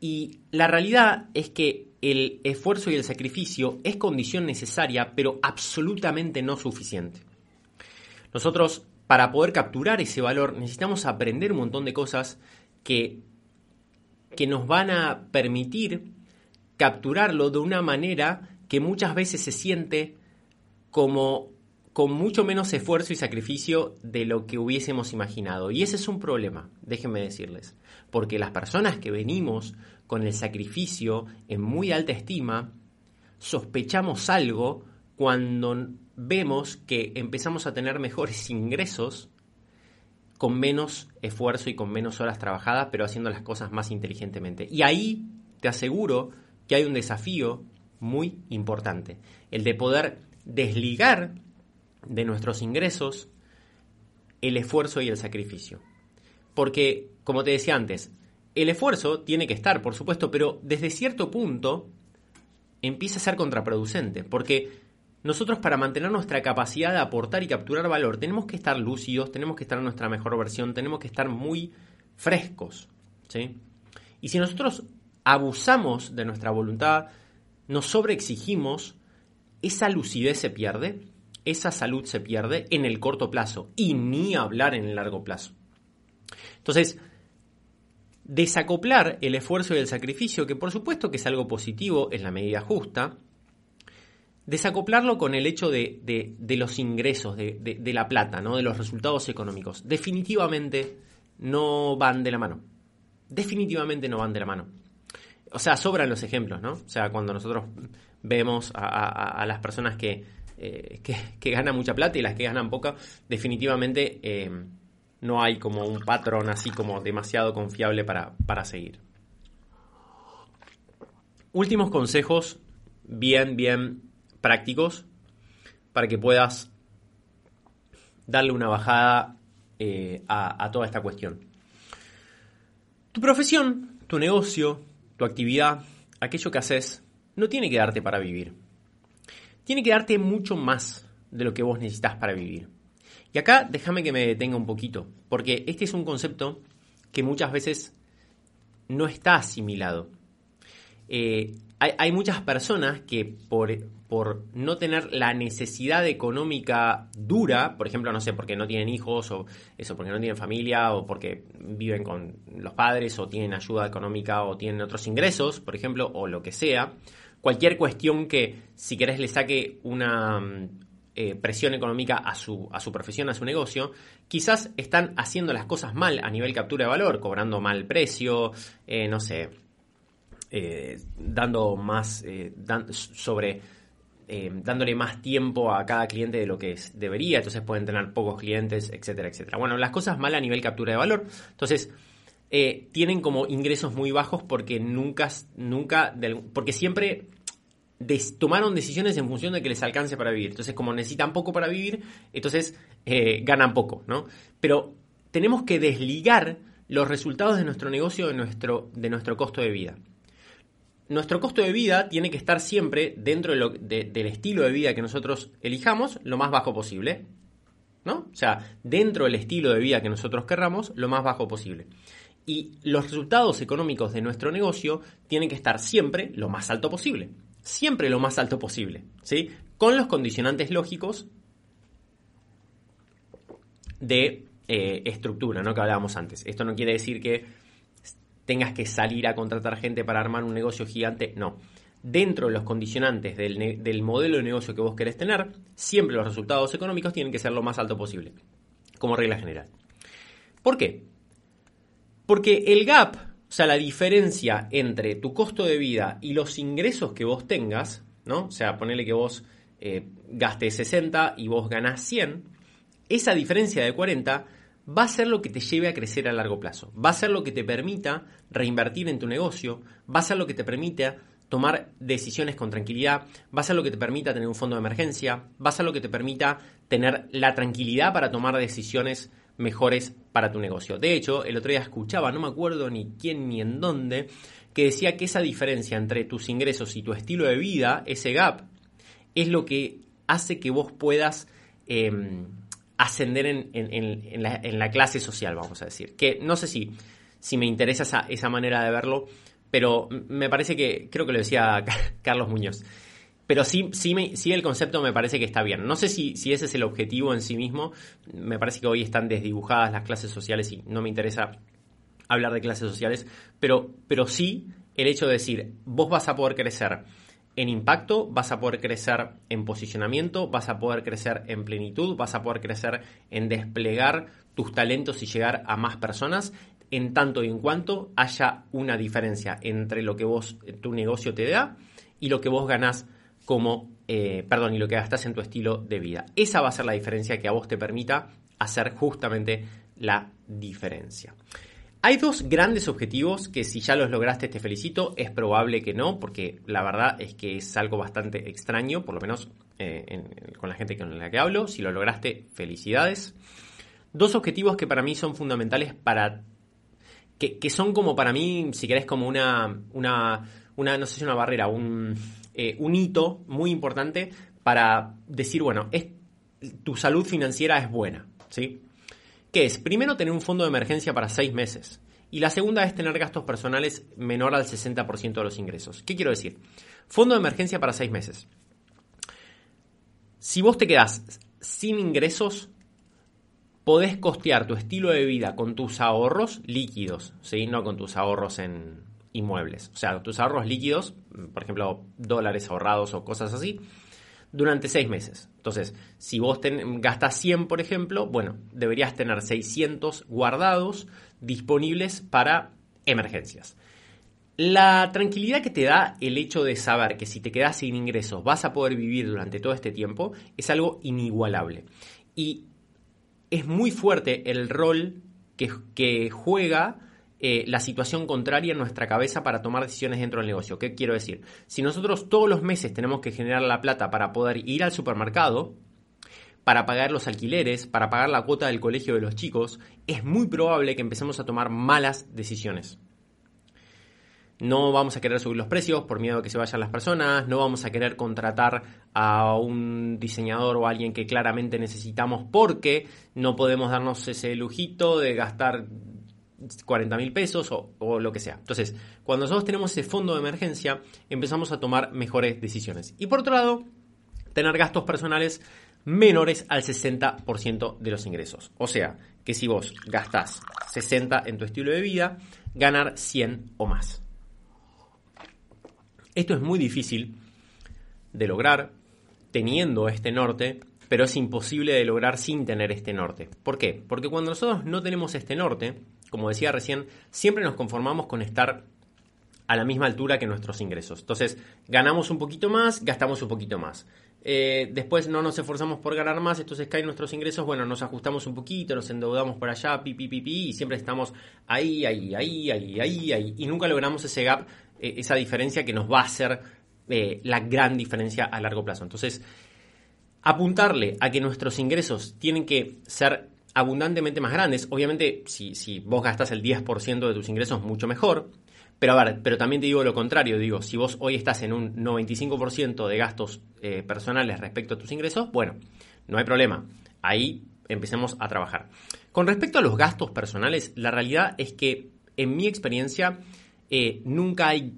Y la realidad es que el esfuerzo y el sacrificio es condición necesaria, pero absolutamente no suficiente. Nosotros, para poder capturar ese valor, necesitamos aprender un montón de cosas que, que nos van a permitir capturarlo de una manera que muchas veces se siente como con mucho menos esfuerzo y sacrificio de lo que hubiésemos imaginado. Y ese es un problema, déjenme decirles, porque las personas que venimos con el sacrificio en muy alta estima, sospechamos algo cuando vemos que empezamos a tener mejores ingresos con menos esfuerzo y con menos horas trabajadas, pero haciendo las cosas más inteligentemente. Y ahí te aseguro que hay un desafío muy importante, el de poder desligar de nuestros ingresos el esfuerzo y el sacrificio. Porque, como te decía antes, el esfuerzo tiene que estar, por supuesto, pero desde cierto punto empieza a ser contraproducente, porque nosotros para mantener nuestra capacidad de aportar y capturar valor tenemos que estar lúcidos, tenemos que estar en nuestra mejor versión, tenemos que estar muy frescos. ¿sí? Y si nosotros abusamos de nuestra voluntad, nos sobreexigimos, esa lucidez se pierde esa salud se pierde en el corto plazo y ni hablar en el largo plazo. Entonces, desacoplar el esfuerzo y el sacrificio, que por supuesto que es algo positivo en la medida justa, desacoplarlo con el hecho de, los ingresos, de, de, la plata, ¿no? de los resultados económicos, definitivamente no van de la mano. Definitivamente no van de la mano. O sea, sobran los ejemplos, ¿no? O sea, cuando nosotros vemos a las personas que eh, que, ganan mucha plata y las que ganan poca, definitivamente eh, no hay como un patrón así como demasiado confiable para, para seguir. Últimos consejos bien, bien prácticos para que puedas darle una bajada eh, a toda esta cuestión. Tu profesión, tu negocio, tu actividad, aquello que haces, no tiene que darte para vivir tiene que darte mucho más de lo que vos necesitas para vivir. Y acá déjame que me detenga un poquito, porque este es un concepto que muchas veces no está asimilado. Eh, hay, muchas personas que por, por, no tener la necesidad económica dura, por ejemplo, no sé, porque no tienen hijos o eso, porque no tienen familia o porque viven con los padres o tienen ayuda económica o tienen otros ingresos, por ejemplo, o lo que sea, cualquier cuestión que, si querés, le saque una mm, eh, presión económica a su, a su profesión, a su negocio, quizás están haciendo las cosas mal a nivel captura de valor, cobrando mal precio, eh, no sé, eh, dando más sobre dándole más tiempo a cada cliente de lo que debería, entonces pueden tener pocos clientes, etcétera, etcétera. Bueno, las cosas mal a nivel captura de valor, entonces tienen como ingresos muy bajos porque nunca, nunca, porque siempre tomaron decisiones en función de que les alcance para vivir. Entonces, como necesitan poco para vivir, entonces eh, ganan poco, ¿no? Pero tenemos que desligar los resultados de nuestro negocio de nuestro, de nuestro costo de vida. Nuestro costo de vida tiene que estar siempre dentro del estilo de vida que nosotros elijamos, lo más bajo posible. ¿no? O sea, dentro del estilo de vida que nosotros querramos, lo más bajo posible. Y los resultados económicos de nuestro negocio tienen que estar siempre lo más alto posible siempre lo más alto posible, ¿sí? Con los condicionantes lógicos de eh, estructura, ¿no? Que hablábamos antes. Esto no quiere decir que tengas que salir a contratar gente para armar un negocio gigante, no. Dentro de los condicionantes del, del modelo de negocio que vos querés tener, siempre los resultados económicos tienen que ser lo más alto posible, como regla general. ¿Por qué? Porque el gap o sea, la diferencia entre tu costo de vida y los ingresos que vos tengas, ¿no? O sea, ponele que vos eh, gaste 60 y vos ganás 100, esa diferencia de 40 va a ser lo que te lleve a crecer a largo plazo. Va a ser lo que te permita reinvertir en tu negocio, va a ser lo que te permita tomar decisiones con tranquilidad, va a ser lo que te permita tener un fondo de emergencia, va a ser lo que te permita tener la tranquilidad para tomar decisiones mejores para tu negocio. De hecho, el otro día escuchaba, no me acuerdo ni quién ni en dónde, que decía que esa diferencia entre tus ingresos y tu estilo de vida, ese gap, es lo que hace que vos puedas em, ascender en, la, clase social, vamos a decir. Que no sé si, si me interesa esa, esa manera de verlo, pero me parece que, creo que lo decía Carlos Muñoz, pero sí, sí, me, sí el concepto me parece que está bien. No sé si, ese es el objetivo en sí mismo. Me parece que hoy están desdibujadas las clases sociales y no me interesa hablar de clases sociales, pero, pero sí el hecho de decir, vos vas a poder crecer en impacto, vas a poder crecer en posicionamiento, vas a poder crecer en plenitud, vas a poder crecer en desplegar tus talentos y llegar a más personas, en tanto y en cuanto haya una diferencia entre lo que vos, tu negocio te da y lo que vos ganás como, eh, perdón, y lo que gastas en tu estilo de vida. Esa va a ser la diferencia que a vos te permita hacer justamente la diferencia. Hay dos grandes objetivos que si ya los lograste te felicito, es probable que no, porque la verdad es que es algo bastante extraño, por lo menos eh, con la gente con la que hablo. Si lo lograste, felicidades. Dos objetivos que para mí son fundamentales para... que, son como para mí, si querés, como una, una, una no sé si una barrera, un, eh, un hito muy importante para decir, bueno, es, tu salud financiera es buena, ¿sí? que es, primero, tener un fondo de emergencia para seis meses. Y la segunda es tener gastos personales menor al 60% de los ingresos. ¿Qué quiero decir? Fondo de emergencia para seis meses. Si vos te quedás sin ingresos, podés costear tu estilo de vida con tus ahorros líquidos, ¿sí? no con tus ahorros en inmuebles. O sea, tus ahorros líquidos, por ejemplo, dólares ahorrados o cosas así, durante seis meses. Entonces, si vos gastas 100, por ejemplo, bueno, deberías tener 600 guardados disponibles para emergencias. La tranquilidad que te da el hecho de saber que si te quedas sin ingresos vas a poder vivir durante todo este tiempo es algo inigualable. Y es muy fuerte el rol que juega eh, la situación contraria en nuestra cabeza para tomar decisiones dentro del negocio. ¿Qué quiero decir? Si nosotros todos los meses tenemos que generar la plata para poder ir al supermercado, para pagar los alquileres, para pagar la cuota del colegio de los chicos, es muy probable que empecemos a tomar malas decisiones. No vamos a querer subir los precios por miedo a que se vayan las personas, no vamos a querer contratar a un diseñador o a alguien que claramente necesitamos porque no podemos darnos ese lujito de gastar 40 mil pesos o, lo que sea. Entonces, cuando nosotros tenemos ese fondo de emergencia, empezamos a tomar mejores decisiones. Y por otro lado, tener gastos personales menores al 60% de los ingresos. O sea, que si vos gastás 60 en tu estilo de vida, ganar 100 o más. Esto es muy difícil de lograr teniendo este norte, pero es imposible de lograr sin tener este norte. ¿Por qué? Porque cuando nosotros no tenemos este norte, como decía recién, siempre nos conformamos con estar a la misma altura que nuestros ingresos. Entonces, ganamos un poquito más, gastamos un poquito más. Eh, después no nos esforzamos por ganar más, entonces caen nuestros ingresos, bueno, nos ajustamos un poquito, nos endeudamos por allá, pi, pi, pi, pi, y siempre estamos ahí, ahí, ahí, ahí, ahí, ahí, y nunca logramos ese gap, eh, esa diferencia que nos va a hacer eh, la gran diferencia a largo plazo. Entonces, apuntarle a que nuestros ingresos tienen que ser abundantemente más grandes. Obviamente, si, si vos gastas el 10% de tus ingresos, mucho mejor. Pero a ver, pero también te digo lo contrario, digo, si vos hoy estás en un 95% de gastos eh, personales respecto a tus ingresos, bueno, no hay problema. Ahí empecemos a trabajar. Con respecto a los gastos personales, la realidad es que en mi experiencia eh, nunca hay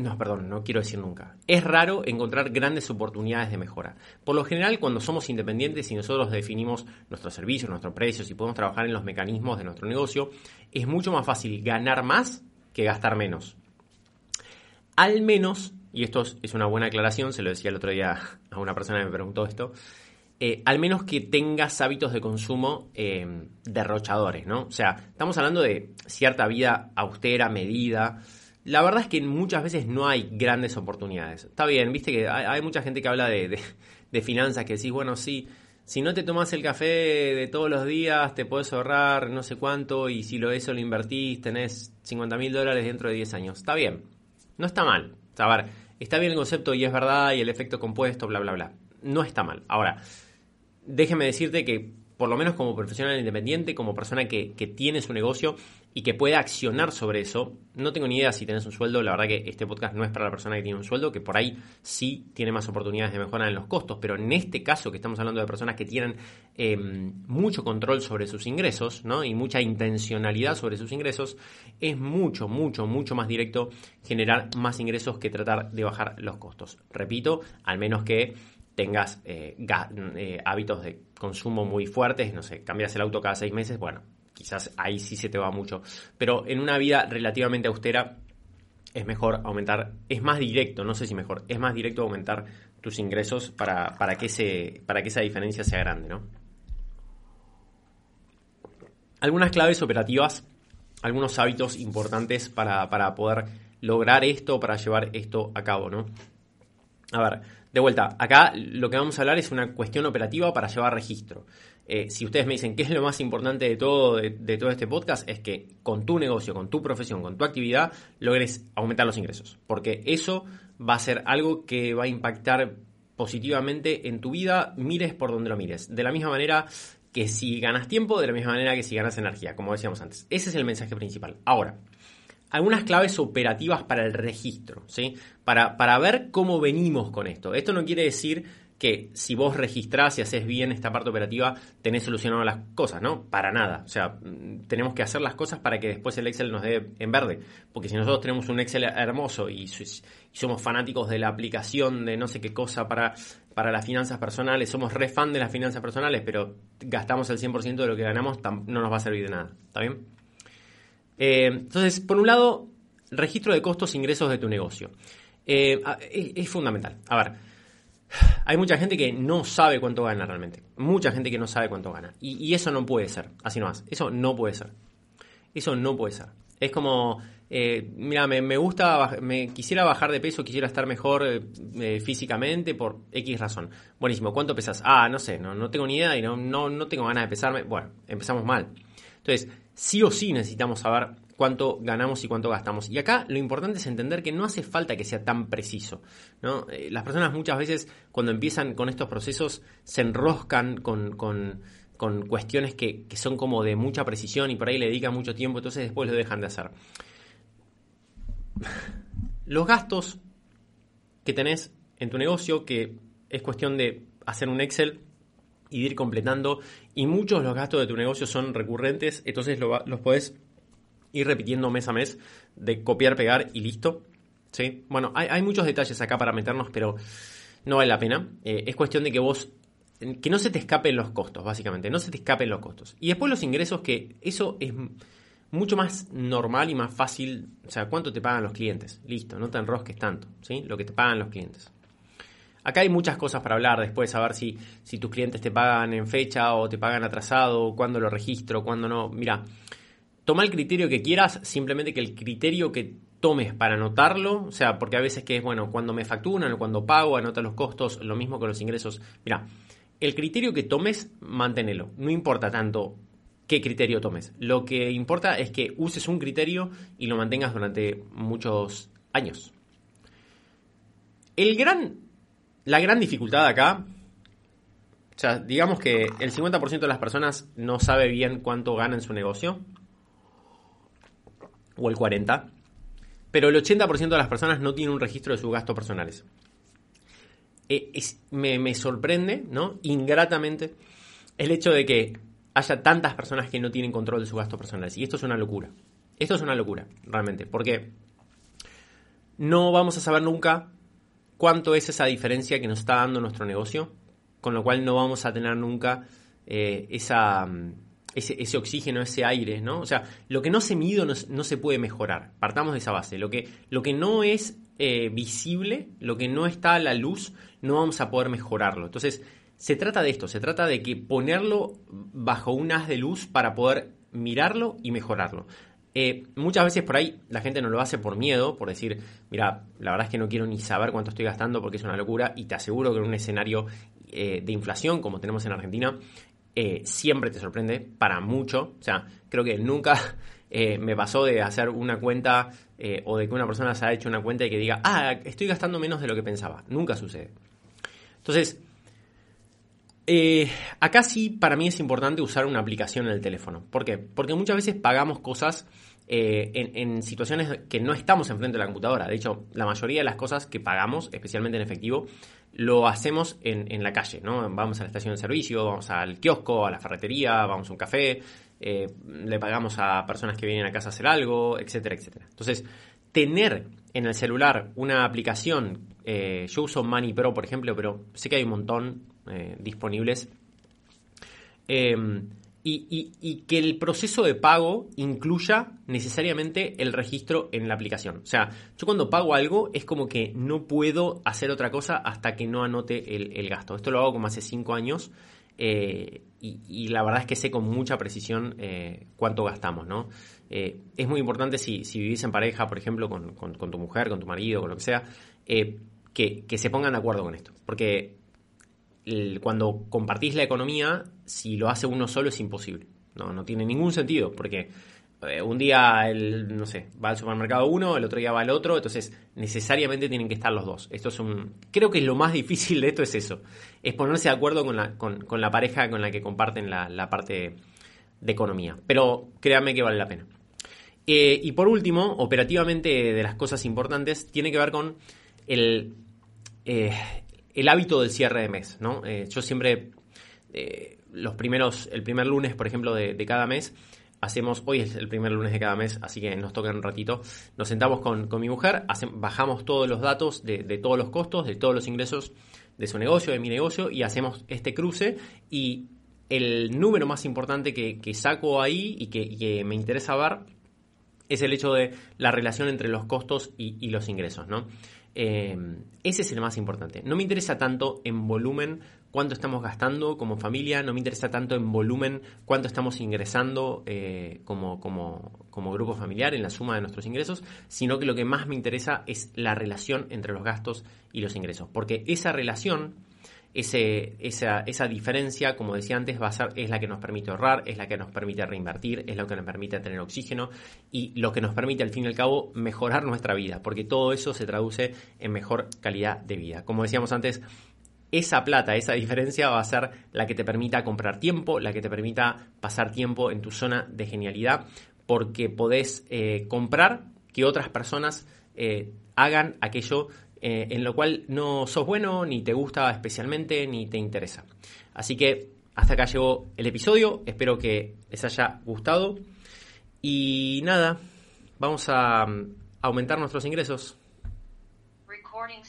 no, perdón, no quiero decir nunca. Es raro encontrar grandes oportunidades de mejora. Por lo general, cuando somos independientes y nosotros definimos nuestros servicios, nuestros precios y podemos trabajar en los mecanismos de nuestro negocio, es mucho más fácil ganar más que gastar menos. Al menos, y esto es una buena aclaración, se lo decía el otro día a una persona que me preguntó esto, eh, al menos que tengas hábitos de consumo eh, derrochadores, ¿no? O sea, estamos hablando de cierta vida austera, medida, la verdad es que muchas veces no hay grandes oportunidades. Está bien, viste que hay, mucha gente que habla de, de finanzas que decís, bueno, sí, si no te tomas el café de todos los días, te puedes ahorrar no sé cuánto y si lo eso lo invertís, tenés 50 mil dólares dentro de 10 años. Está bien, no está mal. a ver, está bien el concepto y es verdad y el efecto compuesto, bla, bla, bla. No está mal. Ahora, déjeme decirte que por lo menos como profesional independiente, como persona que, tiene su negocio y que puede accionar sobre eso, no tengo ni idea si tenés un sueldo, la verdad que este podcast no es para la persona que tiene un sueldo, que por ahí sí tiene más oportunidades de mejora en los costos, pero en este caso que estamos hablando de personas que tienen em, mucho control sobre sus ingresos ¿no? y mucha intencionalidad sobre sus ingresos, es mucho, mucho, mucho más directo generar más ingresos que tratar de bajar los costos. Repito, al menos que tengas eh, eh, hábitos de consumo muy fuertes, no sé, cambias el auto cada seis meses, bueno, quizás ahí sí se te va mucho. Pero en una vida relativamente austera es mejor aumentar, es más directo, no sé si mejor, es más directo aumentar tus ingresos para, para, que, ese, para que esa diferencia sea grande, ¿no? Algunas claves operativas, algunos hábitos importantes para, para poder lograr esto, para llevar esto a cabo, ¿no? A ver, de vuelta, acá lo que vamos a hablar es una cuestión operativa para llevar registro. Eh, si ustedes me dicen qué es lo más importante de todo, de, todo este podcast, es que con tu negocio, con tu profesión, con tu actividad, logres aumentar los ingresos. Porque eso va a ser algo que va a impactar positivamente en tu vida, mires por donde lo mires. De la misma manera que si ganas tiempo, de la misma manera que si ganas energía, como decíamos antes. Ese es el mensaje principal. Ahora, algunas claves operativas para el registro, ¿sí? Para, para ver cómo venimos con esto. Esto no quiere decir que si vos registrás y haces bien esta parte operativa, tenés solucionado las cosas, ¿no? Para nada. O sea, mm, tenemos que hacer las cosas para que después el Excel nos dé en verde. Porque si nosotros tenemos un Excel hermoso y, somos fanáticos de la aplicación de no sé qué cosa para, para las finanzas personales, somos re fan de las finanzas personales, pero gastamos el 100% de lo que ganamos, no nos va a servir de nada. ¿Está bien? Eh, entonces, por un lado, registro de costos e ingresos de tu negocio. Eh, es, fundamental. A ver, hay mucha gente que no sabe cuánto gana realmente. Mucha gente que no sabe cuánto gana. Y, eso no puede ser. Así nomás. Eso no puede ser. Eso no puede ser. Es como, eh, mira, me, gusta, me quisiera bajar de peso, quisiera estar mejor físicamente por X razón. Buenísimo, ¿cuánto pesas? Ah, no sé, no, no tengo ni idea y no, no, no tengo ganas de pesarme. Bueno, empezamos mal. Entonces, sí o sí necesitamos saber cuánto ganamos y cuánto gastamos. Y acá lo importante es entender que no hace falta que sea tan preciso. Eh, las personas muchas veces cuando empiezan con estos procesos se enroscan con, cuestiones que, son como de mucha precisión y por ahí le dedican mucho tiempo, entonces después lo dejan de hacer. Los gastos que tenés en tu negocio, que es cuestión de hacer un Excel y de ir completando. Y muchos de los gastos de tu negocio son recurrentes, entonces los podés ir repitiendo mes a mes de copiar, pegar y listo. ¿sí? Bueno, hay, muchos detalles acá para meternos, pero no vale la pena. Eh, es cuestión de que vos, que no se te escapen los costos, básicamente, no se te escapen los costos. Y después los ingresos, que eso es mucho más normal y más fácil. O sea, ¿cuánto te pagan los clientes? Listo, no te enrosques tanto, ¿sí? Lo que te pagan los clientes. Acá hay muchas cosas para hablar después, saber si, si tus clientes te pagan en fecha o te pagan atrasado, cuándo lo registro, cuándo no. Mira, toma el criterio que quieras, simplemente que el criterio que tomes para anotarlo, o sea, porque a veces que es, bueno, cuando me facturan o cuando pago, anota los costos, lo mismo con los ingresos. Mira, el criterio que tomes, manténelo. No importa tanto qué criterio tomes. Lo que importa es que uses un criterio y lo mantengas durante muchos años. El gran la gran dificultad acá, o sea, digamos que el 50% de las personas no sabe bien cuánto gana en su negocio, o el 40%, pero el 80% de las personas no tiene un registro de sus gastos personales. E, me, me sorprende, ¿no? Ingratamente, el hecho de que haya tantas personas que no tienen control de sus gastos personales. Y esto es una locura. Esto es una locura, realmente, porque no vamos a saber nunca cuánto es esa diferencia que nos está dando nuestro negocio, con lo cual no vamos a tener nunca eh, mm, ese, oxígeno, ese aire, ¿no? O sea, lo que no se mide no, se puede mejorar. Partamos de esa base. Lo que, lo que no es eh, visible, lo que no está a la luz, no vamos a poder mejorarlo. Entonces, se trata de esto, se trata de que ponerlo bajo un haz de luz para poder mirarlo y mejorarlo. Eh, muchas veces por ahí la gente no lo hace por miedo, por decir, mira, la verdad es que no quiero ni saber cuánto estoy gastando porque es una locura y te aseguro que en un escenario de inflación como tenemos en Argentina, siempre te sorprende para mucho. O sea, creo que nunca me pasó de hacer una cuenta o de que una persona se haya hecho una cuenta y que diga, ah, estoy gastando menos de lo que pensaba. Nunca sucede. Entonces, eh, acá sí, para mí es importante usar una aplicación en el teléfono. ¿Por qué? Porque muchas veces pagamos cosas eh, en, situaciones que no estamos enfrente de la computadora. De hecho, la mayoría de las cosas que pagamos, especialmente en efectivo, lo hacemos en, la calle, ¿no? Vamos a la estación de servicio, vamos al kiosco, a la ferretería, vamos a un café, eh, le pagamos a personas que vienen a casa a hacer algo, etcétera, etcétera. Entonces, tener en el celular una aplicación, yo uso Money Pro, por ejemplo, pero sé que hay un montón, eh, disponibles. Em, y, que el proceso de pago incluya necesariamente el registro en la aplicación. O sea, yo cuando pago algo es como que no puedo hacer otra cosa hasta que no anote el, gasto. Esto lo hago como hace cinco años eh, y, la verdad es que sé con mucha precisión eh, cuánto gastamos, es muy importante si, si, vivís en pareja, por ejemplo, con, tu mujer, con tu marido, con lo que sea, que, que se pongan de acuerdo con esto. Porque cuando compartís la economía, si lo hace uno solo es imposible. No, no tiene ningún sentido, porque eh, un día, el, no sé, va al supermercado uno, el otro día va el otro, entonces necesariamente tienen que estar los dos. Esto es un, creo que lo más difícil de esto es eso, es ponerse de acuerdo con la, con, la pareja con la que comparten la, parte de economía. Pero créanme que vale la pena. Eh, y por último, operativamente de las cosas importantes, tiene que ver con el, eh, el hábito del cierre de mes, ¿no? Eh, yo siempre, eh, los primeros, el primer lunes, por ejemplo, de, cada mes, hacemos, hoy es el primer lunes de cada mes, así que nos toca un ratito, nos sentamos con, mi mujer, bajamos todos los datos de, todos los costos, de todos los ingresos de su negocio, de mi negocio, y hacemos este cruce y el número más importante que, saco ahí y que, me interesa ver es el hecho de la relación entre los costos y, y los ingresos, ¿no? Eh, ese es el más importante. No me interesa tanto en volumen cuánto estamos gastando como familia, no me interesa tanto en volumen cuánto estamos ingresando eh, como, como, como, grupo familiar en la suma de nuestros ingresos, sino que lo que más me interesa es la relación entre los gastos y los ingresos. Porque esa relación esa, esa, diferencia, como decía antes, va a ser, es la que nos permite ahorrar, es la que nos permite reinvertir, es lo que nos permite tener oxígeno y lo que nos permite al fin y al cabo mejorar nuestra vida, porque todo eso se traduce en mejor calidad de vida. Como decíamos antes, esa plata, esa diferencia va a ser la que te permita comprar tiempo, la que te permita pasar tiempo en tu zona de genialidad, porque podés eh, comprar que otras personas eh, hagan aquello eh, en lo cual no sos bueno, ni te gusta especialmente, ni te interesa. Así que hasta acá llegó el episodio, espero que les haya gustado. Y nada, vamos a mm, aumentar nuestros ingresos. Recording.